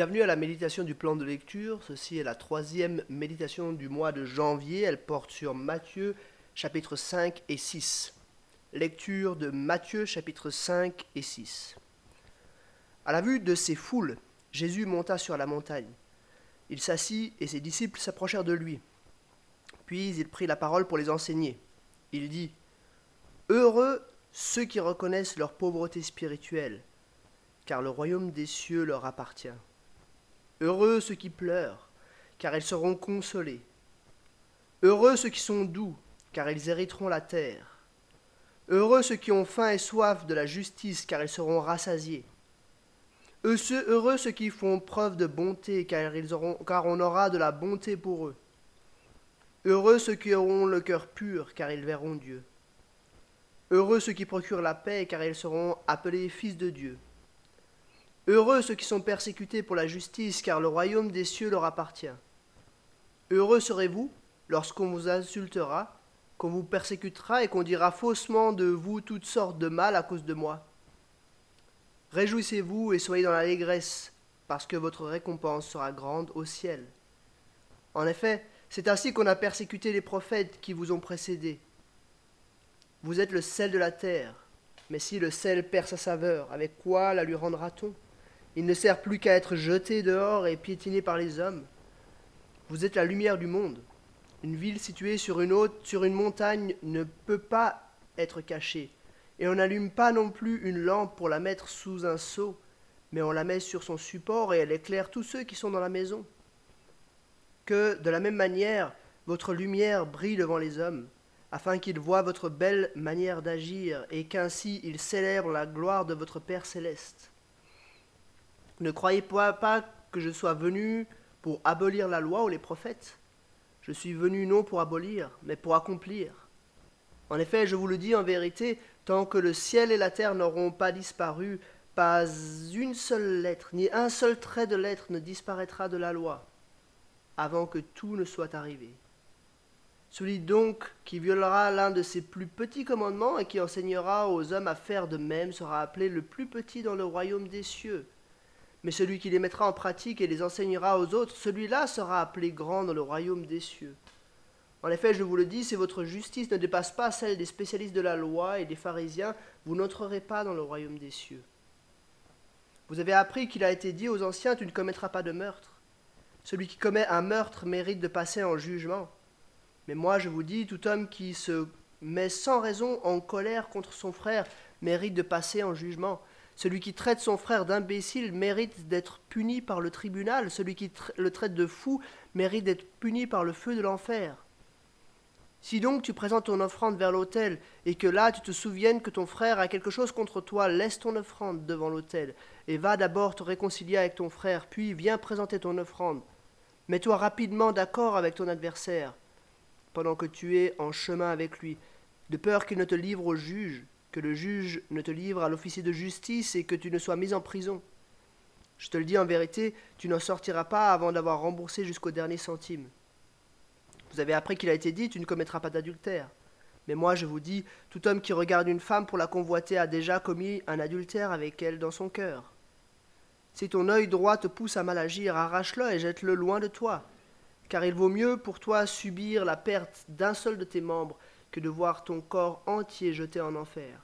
Bienvenue à la méditation du plan de lecture. Ceci est la troisième méditation du mois de janvier. Elle porte sur Matthieu chapitre 5 et 6. Lecture de Matthieu chapitre 5 et 6. À la vue de ces foules, Jésus monta sur la montagne. Il s'assit et ses disciples s'approchèrent de lui. Puis il prit la parole pour les enseigner. Il dit Heureux ceux qui reconnaissent leur pauvreté spirituelle, car le royaume des cieux leur appartient. Heureux ceux qui pleurent, car ils seront consolés. Heureux ceux qui sont doux, car ils hériteront la terre. Heureux ceux qui ont faim et soif de la justice, car ils seront rassasiés. Heureux ceux qui font preuve de bonté, car, on aura de la bonté pour eux. Heureux ceux qui auront le cœur pur, car ils verront Dieu. Heureux ceux qui procurent la paix, car ils seront appelés fils de Dieu. Heureux ceux qui sont persécutés pour la justice, car le royaume des cieux leur appartient. Heureux serez-vous lorsqu'on vous insultera, qu'on vous persécutera et qu'on dira faussement de vous toutes sortes de mal à cause de moi. Réjouissez-vous et soyez dans l'allégresse, parce que votre récompense sera grande au ciel. En effet, c'est ainsi qu'on a persécuté les prophètes qui vous ont précédés. Vous êtes le sel de la terre, mais si le sel perd sa saveur, avec quoi la lui rendra-t-on? Il ne sert plus qu'à être jeté dehors et piétiné par les hommes. Vous êtes la lumière du monde. Une ville située sur une haute, sur une montagne, ne peut pas être cachée. Et on n'allume pas non plus une lampe pour la mettre sous un seau, mais on la met sur son support et elle éclaire tous ceux qui sont dans la maison. Que, de la même manière, votre lumière brille devant les hommes, afin qu'ils voient votre belle manière d'agir, et qu'ainsi ils célèbrent la gloire de votre Père céleste. Ne croyez pas que je sois venu pour abolir la loi ou les prophètes. Je suis venu non pour abolir, mais pour accomplir. En effet, je vous le dis en vérité, tant que le ciel et la terre n'auront pas disparu, pas une seule lettre, ni un seul trait de lettre ne disparaîtra de la loi, avant que tout ne soit arrivé. Celui donc qui violera l'un de ces plus petits commandements et qui enseignera aux hommes à faire de même sera appelé le plus petit dans le royaume des cieux mais celui qui les mettra en pratique et les enseignera aux autres, celui-là sera appelé grand dans le royaume des cieux. En effet, je vous le dis, si votre justice ne dépasse pas celle des spécialistes de la loi et des pharisiens, vous n'entrerez pas dans le royaume des cieux. Vous avez appris qu'il a été dit aux anciens, tu ne commettras pas de meurtre. Celui qui commet un meurtre mérite de passer en jugement. Mais moi, je vous dis, tout homme qui se met sans raison en colère contre son frère mérite de passer en jugement. Celui qui traite son frère d'imbécile mérite d'être puni par le tribunal. Celui qui le traite de fou mérite d'être puni par le feu de l'enfer. Si donc tu présentes ton offrande vers l'autel, et que là tu te souviennes que ton frère a quelque chose contre toi, laisse ton offrande devant l'autel, et va d'abord te réconcilier avec ton frère, puis viens présenter ton offrande. Mets-toi rapidement d'accord avec ton adversaire, pendant que tu es en chemin avec lui, de peur qu'il ne te livre au juge, que le juge ne te livre à l'officier de justice et que tu ne sois mis en prison. Je te le dis en vérité, tu n'en sortiras pas avant d'avoir remboursé jusqu'au dernier centime. Vous avez appris qu'il a été dit, tu ne commettras pas d'adultère. Mais moi je vous dis, tout homme qui regarde une femme pour la convoiter a déjà commis un adultère avec elle dans son cœur. Si ton œil droit te pousse à mal agir, arrache-le et jette-le loin de toi, car il vaut mieux pour toi subir la perte d'un seul de tes membres que de voir ton corps entier jeté en enfer.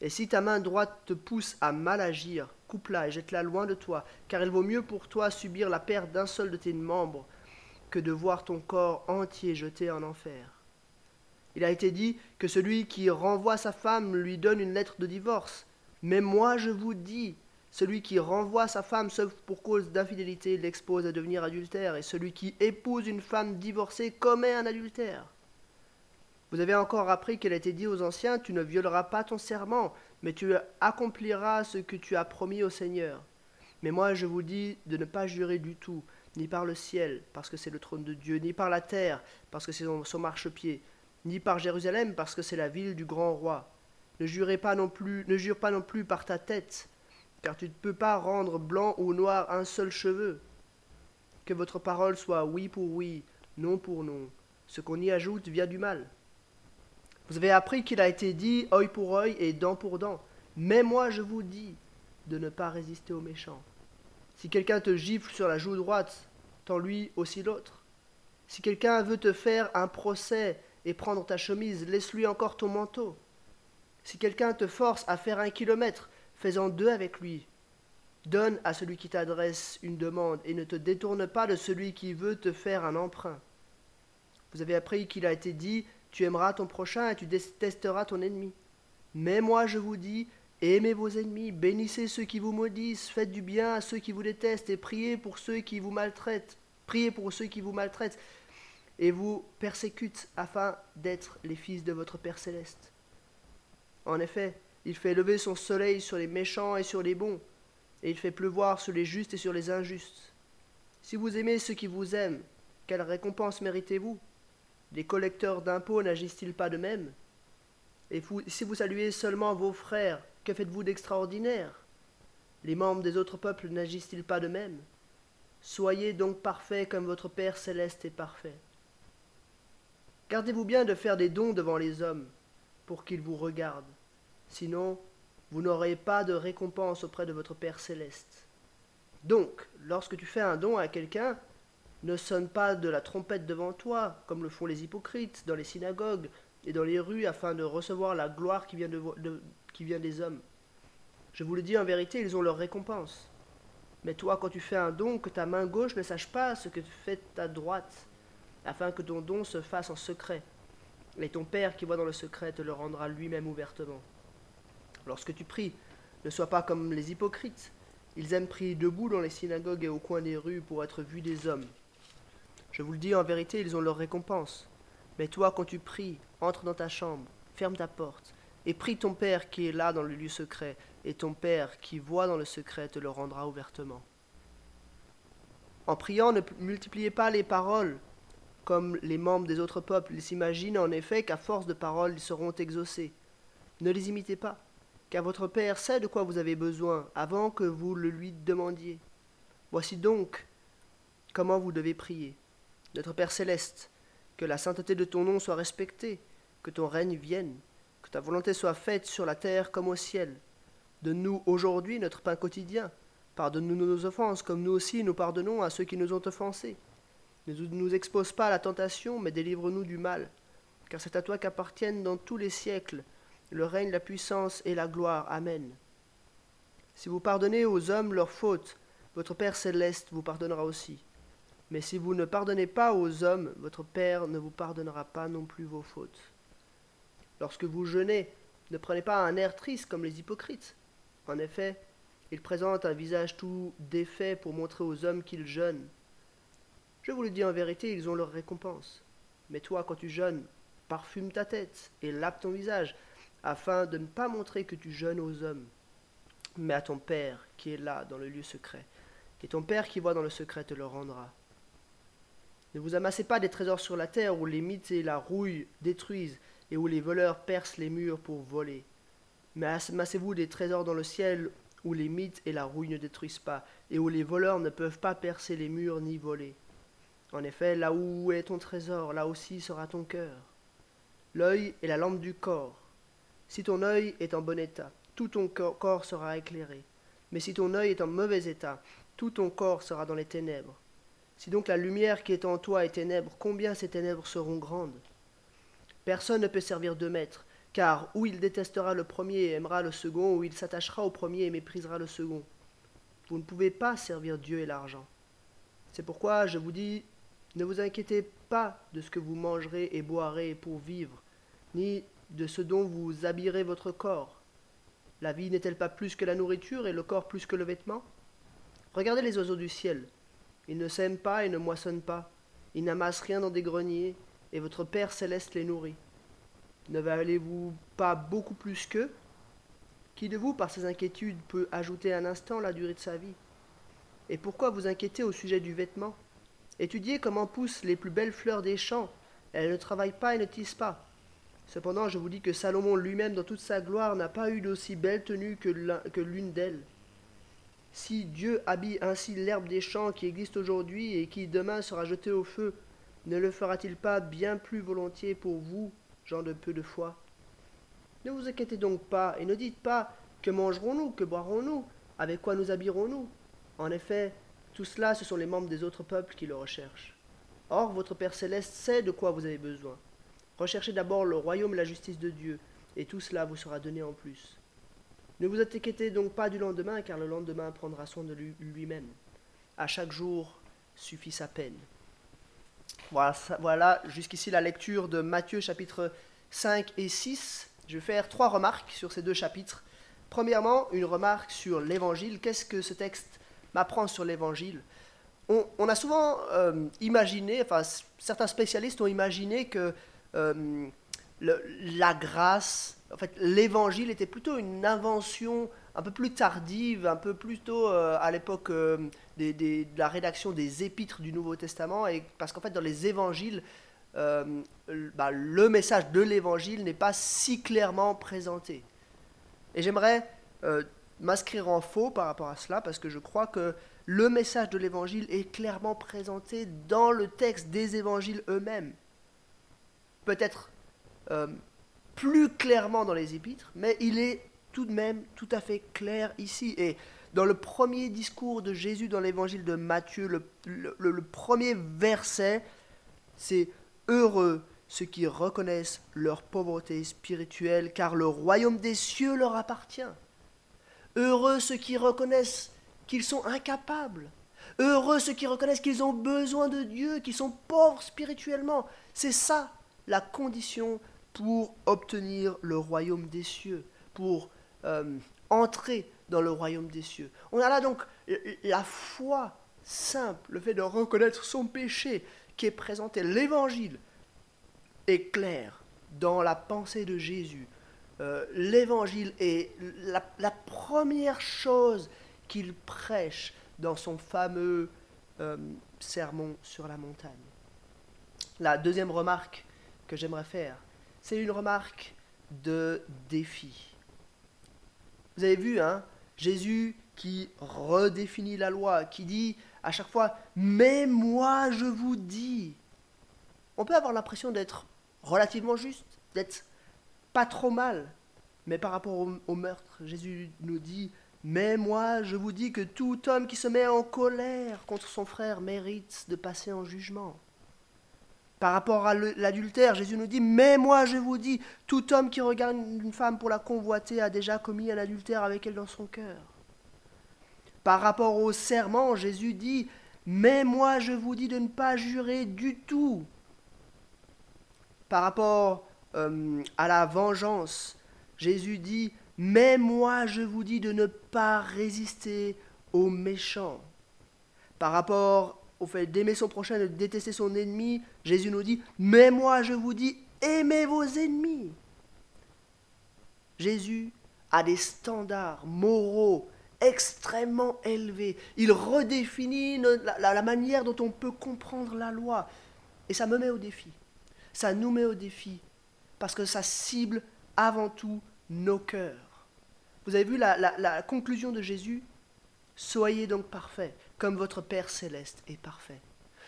Et si ta main droite te pousse à mal agir, coupe-la et jette-la loin de toi, car il vaut mieux pour toi subir la perte d'un seul de tes membres que de voir ton corps entier jeté en enfer. Il a été dit que celui qui renvoie sa femme lui donne une lettre de divorce. Mais moi je vous dis, celui qui renvoie sa femme sauf pour cause d'infidélité l'expose à devenir adultère, et celui qui épouse une femme divorcée commet un adultère. Vous avez encore appris qu'il a été dit aux anciens, tu ne violeras pas ton serment, mais tu accompliras ce que tu as promis au Seigneur. Mais moi je vous dis de ne pas jurer du tout, ni par le ciel, parce que c'est le trône de Dieu, ni par la terre, parce que c'est son marchepied, ni par Jérusalem, parce que c'est la ville du grand roi. Ne jurez pas non plus, ne jure pas non plus par ta tête, car tu ne peux pas rendre blanc ou noir un seul cheveu. Que votre parole soit oui pour oui, non pour non. Ce qu'on y ajoute vient du mal. Vous avez appris qu'il a été dit œil pour œil et dent pour dent. Mais moi je vous dis de ne pas résister aux méchants. Si quelqu'un te gifle sur la joue droite, tends lui aussi l'autre. Si quelqu'un veut te faire un procès et prendre ta chemise, laisse-lui encore ton manteau. Si quelqu'un te force à faire un kilomètre, fais-en deux avec lui. Donne à celui qui t'adresse une demande et ne te détourne pas de celui qui veut te faire un emprunt. Vous avez appris qu'il a été dit Tu aimeras ton prochain et tu détesteras ton ennemi. Mais moi je vous dis Aimez vos ennemis, bénissez ceux qui vous maudissent, faites du bien à ceux qui vous détestent et priez pour ceux qui vous maltraitent. Priez pour ceux qui vous maltraitent et vous persécutent afin d'être les fils de votre Père céleste. En effet, il fait lever son soleil sur les méchants et sur les bons, et il fait pleuvoir sur les justes et sur les injustes. Si vous aimez ceux qui vous aiment, quelle récompense méritez-vous? Les collecteurs d'impôts n'agissent-ils pas de même? Et si vous saluez seulement vos frères, que faites-vous d'extraordinaire? Les membres des autres peuples n'agissent-ils pas de même? Soyez donc parfaits comme votre Père céleste est parfait. Gardez-vous bien de faire des dons devant les hommes, pour qu'ils vous regardent. Sinon, vous n'aurez pas de récompense auprès de votre Père céleste. Donc, lorsque tu fais un don à quelqu'un, ne sonne pas de la trompette devant toi, comme le font les hypocrites dans les synagogues et dans les rues, afin de recevoir la gloire qui vient, des hommes. Je vous le dis en vérité, ils ont leur récompense. Mais toi, quand tu fais un don, que ta main gauche ne sache pas ce que fait ta droite, afin que ton don se fasse en secret. Et ton Père qui voit dans le secret te le rendra lui-même ouvertement. Lorsque tu pries, ne sois pas comme les hypocrites. Ils aiment prier debout dans les synagogues et au coin des rues pour être vus des hommes. Je vous le dis en vérité, ils ont leur récompense. Mais toi, quand tu pries, entre dans ta chambre, ferme ta porte, et prie ton Père qui est là dans le lieu secret, et ton Père qui voit dans le secret te le rendra ouvertement. En priant, ne multipliez pas les paroles comme les membres des autres peuples. S'imaginent en effet qu'à force de paroles, ils seront exaucés. Ne les imitez pas car votre Père sait de quoi vous avez besoin avant que vous le lui demandiez. Voici donc comment vous devez prier. Notre Père céleste, que la sainteté de ton nom soit respectée, que ton règne vienne, que ta volonté soit faite sur la terre comme au ciel. Donne-nous aujourd'hui notre pain quotidien. Pardonne-nous nos offenses, comme nous aussi nous pardonnons à ceux qui nous ont offensés. Ne nous expose pas à la tentation, mais délivre-nous du mal, car c'est à toi qu'appartiennent dans tous les siècles le règne, la puissance et la gloire. Amen. Si vous pardonnez aux hommes leurs fautes, votre Père céleste vous pardonnera aussi. Mais si vous ne pardonnez pas aux hommes, votre Père ne vous pardonnera pas non plus vos fautes. Lorsque vous jeûnez, ne prenez pas un air triste comme les hypocrites. En effet, ils présentent un visage tout défait pour montrer aux hommes qu'ils jeûnent. Je vous le dis en vérité, ils ont leur récompense. Mais toi, quand tu jeûnes, parfume ta tête et lave ton visage, afin de ne pas montrer que tu jeûnes aux hommes, mais à ton Père qui est là dans le lieu secret. Et ton Père qui voit dans le secret te le rendra. Ne vous amassez pas des trésors sur la terre où les mythes et la rouille détruisent et où les voleurs percent les murs pour voler. Mais amassez-vous des trésors dans le ciel où les mythes et la rouille ne détruisent pas et où les voleurs ne peuvent pas percer les murs ni voler. En effet, là où est ton trésor, là aussi sera ton cœur. L'œil est la lampe du corps. Si ton œil est en bon état, tout ton corps sera éclairé. Mais si ton œil est en mauvais état, tout ton corps sera dans les ténèbres. Si donc la lumière qui est en toi est ténèbre, combien ces ténèbres seront grandes? Personne ne peut servir deux maîtres, car ou il détestera le premier et aimera le second, ou il s'attachera au premier et méprisera le second. Vous ne pouvez pas servir Dieu et l'argent. C'est pourquoi je vous dis, ne vous inquiétez pas de ce que vous mangerez et boirez pour vivre, ni de ce dont vous habillerez votre corps. La vie n'est-elle pas plus que la nourriture et le corps plus que le vêtement? Regardez les oiseaux du ciel. Ils ne sèment pas et ne moissonnent pas. Ils n'amassent rien dans des greniers, et votre Père céleste les nourrit. Ne valez-vous pas beaucoup plus qu'eux? Qui de vous, par ses inquiétudes, peut ajouter un instant la durée de sa vie? Et pourquoi vous inquiétez au sujet du vêtement? Étudiez comment poussent les plus belles fleurs des champs. Elles ne travaillent pas et ne tissent pas. Cependant, je vous dis que Salomon lui-même, dans toute sa gloire, n'a pas eu d'aussi belle tenue que l'une d'elles. Si Dieu habille ainsi l'herbe des champs qui existe aujourd'hui et qui demain sera jetée au feu, ne le fera-t-il pas bien plus volontiers pour vous, gens de peu de foi? Ne vous inquiétez donc pas, et ne dites pas que mangerons-nous, que boirons-nous, avec quoi nous habillerons-nous? En effet, tout cela, ce sont les membres des autres peuples qui le recherchent. Or, votre Père céleste sait de quoi vous avez besoin. Recherchez d'abord le royaume et la justice de Dieu, et tout cela vous sera donné en plus. Ne vous inquiétez donc pas du lendemain, car le lendemain prendra soin de lui-même. À chaque jour suffit sa peine. Voilà, voilà jusqu'ici la lecture de Matthieu chapitre 5 et 6. Je vais faire trois remarques sur ces deux chapitres. Premièrement, une remarque sur l'évangile. Qu'est-ce que ce texte m'apprend sur l'évangile? On, a souvent euh, imaginé, enfin certains spécialistes ont imaginé que euh, la grâce, en fait l'évangile était plutôt une invention un peu plus tardive, un peu plus tôt euh, à l'époque de la rédaction des épîtres du Nouveau Testament, parce qu'en fait dans les évangiles, bah, le message de l'évangile n'est pas si clairement présenté. Et j'aimerais euh, m'inscrire en faux par rapport à cela, parce que je crois que le message de l'évangile est clairement présenté dans le texte des évangiles eux-mêmes. Peut-être euh, plus clairement dans les épîtres, mais il est tout de même tout à fait clair ici. Et dans le premier discours de Jésus dans l'évangile de Matthieu, le premier verset, c'est Heureux ceux qui reconnaissent leur pauvreté spirituelle, car le royaume des cieux leur appartient. Heureux ceux qui reconnaissent qu'ils sont incapables. Heureux ceux qui reconnaissent qu'ils ont besoin de Dieu, qu'ils sont pauvres spirituellement. C'est ça la condition pour obtenir le royaume des cieux, pour euh, entrer dans le royaume des cieux. On a là donc la foi simple, le fait de reconnaître son péché qui est présenté. L'évangile est clair dans la pensée de Jésus. Euh, l'évangile est la, première chose qu'il prêche dans son fameux euh, sermon sur la montagne. La deuxième remarque que j'aimerais faire, c'est une remarque de défi. Vous avez vu, hein, Jésus qui redéfinit la loi, qui dit à chaque fois, mais moi je vous dis. On peut avoir l'impression d'être relativement juste, d'être pas trop mal. Mais par rapport au, meurtre, Jésus nous dit, mais moi je vous dis que tout homme qui se met en colère contre son frère mérite de passer en jugement. Par rapport à l'adultère, Jésus nous dit, mais moi je vous dis, tout homme qui regarde une femme pour la convoiter a déjà commis un adultère avec elle dans son cœur. Par rapport au serment, Jésus dit, mais moi je vous dis de ne pas jurer du tout par rapport euh, à la vengeance, Jésus dit, mais moi je vous dis de ne pas résister aux méchants. Par rapport au fait d'aimer son prochain, de détester son ennemi, Jésus nous dit, mais moi je vous dis, aimez vos ennemis. Jésus a des standards moraux extrêmement élevés. Il redéfinit la manière dont on peut comprendre la loi. Et ça me met au défi ça nous met au défi, parce que ça cible avant tout nos cœurs. Vous avez vu la, conclusion de Jésus? Soyez donc parfaits, comme votre Père céleste est parfait.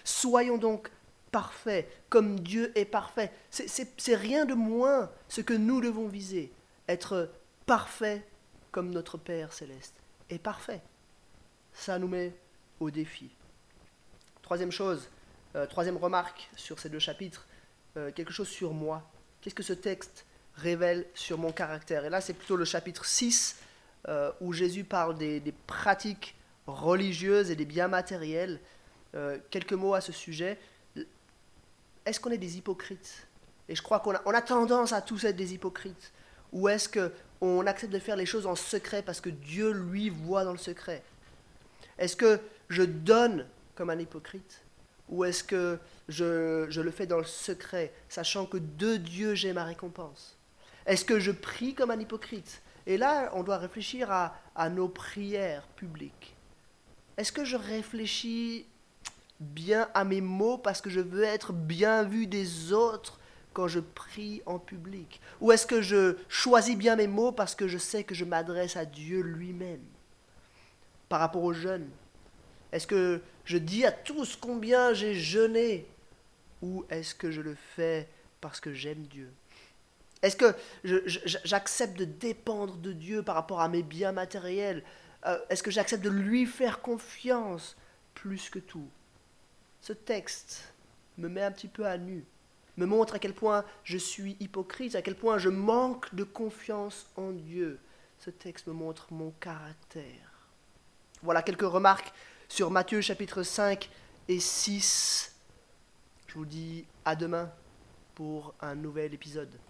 Soyons donc parfaits, comme Dieu est parfait. C'est rien de moins ce que nous devons viser, être parfaits comme notre Père céleste est parfait. Ça nous met au défi. Troisième chose, euh, troisième remarque sur ces deux chapitres, euh, quelque chose sur moi Qu'est-ce que ce texte révèle sur mon caractère? Et là, c'est plutôt le chapitre 6 euh, où Jésus parle des, pratiques religieuses et des biens matériels. Euh, quelques mots à ce sujet. Est-ce qu'on est des hypocrites? Et je crois qu'on a, tendance à tous être des hypocrites. Ou est-ce qu'on accepte de faire les choses en secret parce que Dieu, lui, voit dans le secret? Est-ce que je donne comme un hypocrite? Ou est-ce que je, le fais dans le secret, sachant que de Dieu j'ai ma récompense? Est-ce que je prie comme un hypocrite? Et là, on doit réfléchir à nos prières publiques. Est-ce que je réfléchis bien à mes mots parce que je veux être bien vu des autres quand je prie en public? Ou est-ce que je choisis bien mes mots parce que je sais que je m'adresse à Dieu lui-même? Par rapport aux jeunes, est-ce que je dis à tous combien j'ai jeûné? Ou est-ce que je le fais parce que j'aime Dieu? Est-ce que j'accepte de dépendre de Dieu par rapport à mes biens matériels? Euh, est-ce que j'accepte de lui faire confiance plus que tout? Ce texte me met un petit peu à nu, me montre à quel point je suis hypocrite, à quel point je manque de confiance en Dieu. Ce texte me montre mon caractère. Voilà quelques remarques sur Matthieu chapitre 5 et 6. Je vous dis à demain pour un nouvel épisode.